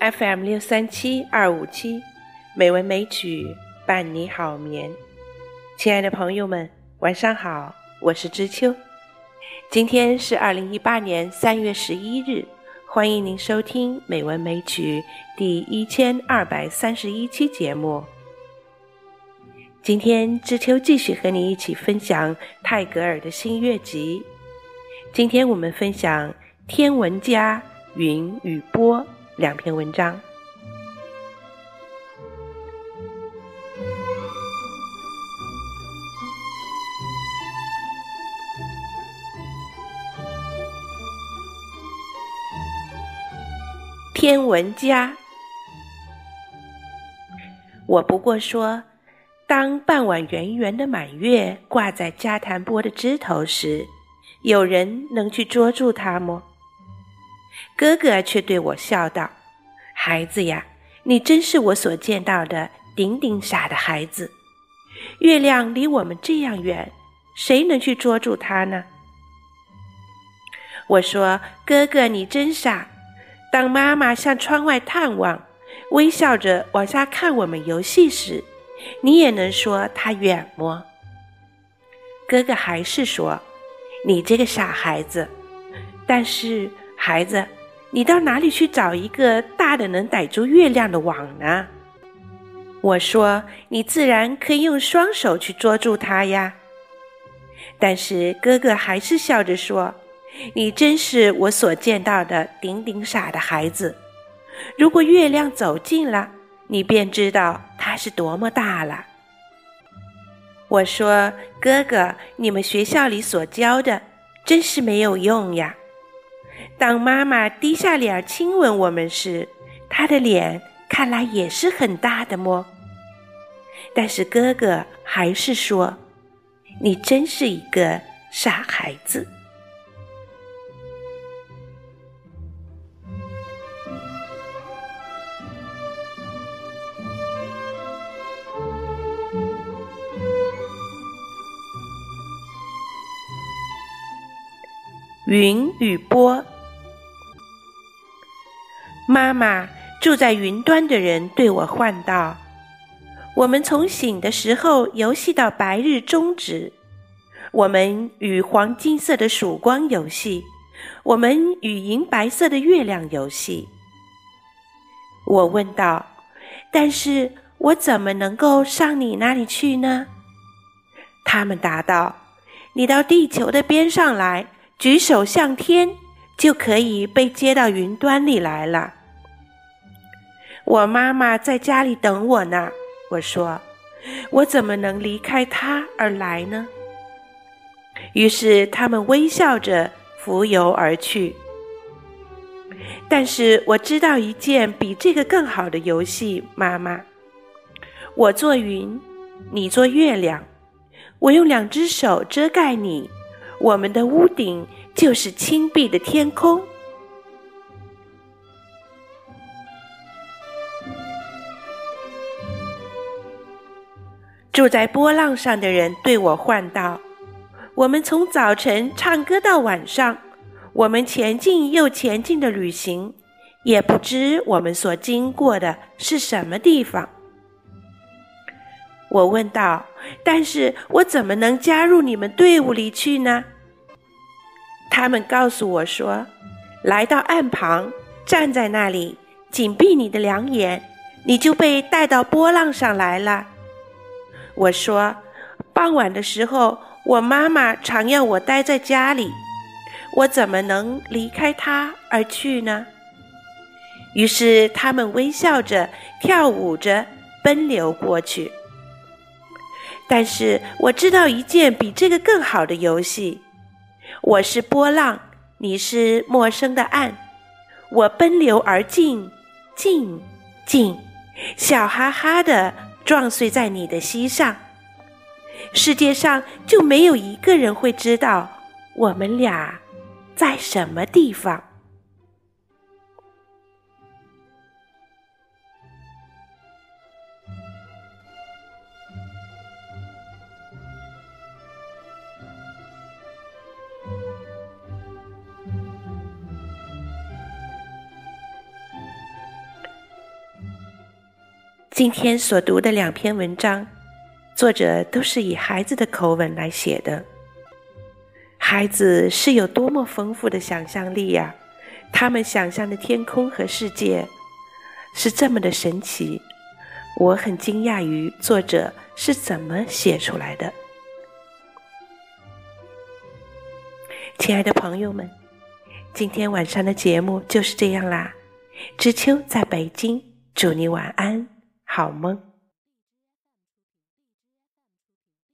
FM 六三七二五七，美文美曲伴你好眠。亲爱的朋友们，晚上好，我是知秋。今天是二零一八年三月十一日，欢迎您收听《美文美曲》第一千二百三十一期节目。今天知秋继续和你一起分享泰戈尔的新月集。今天我们分享《天文家云与波》。两篇文章。天文家，我不过说，当傍晚圆圆的满月挂在加檀波的枝头时，有人能去捉住它吗？哥哥却对我笑道：“孩子呀，你真是我所见到的顶顶傻的孩子。月亮离我们这样远，谁能去捉住它呢？”我说：“哥哥，你真傻。当妈妈向窗外探望，微笑着往下看我们游戏时，你也能说它远么？”哥哥还是说：“你这个傻孩子。”但是。孩子，你到哪里去找一个大的能逮住月亮的网呢？我说，你自然可以用双手去捉住它呀。但是哥哥还是笑着说：“你真是我所见到的顶顶傻的孩子。如果月亮走近了，你便知道它是多么大了。”我说：“哥哥，你们学校里所教的真是没有用呀。”当妈妈低下脸亲吻我们时，她的脸看来也是很大的么？但是哥哥还是说：“你真是一个傻孩子。”云与波。妈妈住在云端的人对我唤道：“我们从醒的时候游戏到白日终止，我们与黄金色的曙光游戏，我们与银白色的月亮游戏。”我问道：“但是我怎么能够上你那里去呢？”他们答道：“你到地球的边上来。”举手向天，就可以被接到云端里来了。我妈妈在家里等我呢。我说：“我怎么能离开她而来呢？”于是他们微笑着浮游而去。但是我知道一件比这个更好的游戏，妈妈。我做云，你做月亮，我用两只手遮盖你。我们的屋顶就是青碧的天空。住在波浪上的人对我唤道：“我们从早晨唱歌到晚上，我们前进又前进的旅行，也不知我们所经过的是什么地方。”我问道：“但是我怎么能加入你们队伍里去呢？”他们告诉我说：“来到岸旁，站在那里，紧闭你的两眼，你就被带到波浪上来了。”我说：“傍晚的时候，我妈妈常要我待在家里，我怎么能离开她而去呢？”于是他们微笑着，跳舞着，奔流过去。但是我知道一件比这个更好的游戏。我是波浪，你是陌生的岸，我奔流而进，进，进，笑哈哈的撞碎在你的膝上。世界上就没有一个人会知道我们俩在什么地方。今天所读的两篇文章，作者都是以孩子的口吻来写的。孩子是有多么丰富的想象力呀！他们想象的天空和世界是这么的神奇，我很惊讶于作者是怎么写出来的。亲爱的朋友们，今天晚上的节目就是这样啦。知秋在北京，祝你晚安。好梦。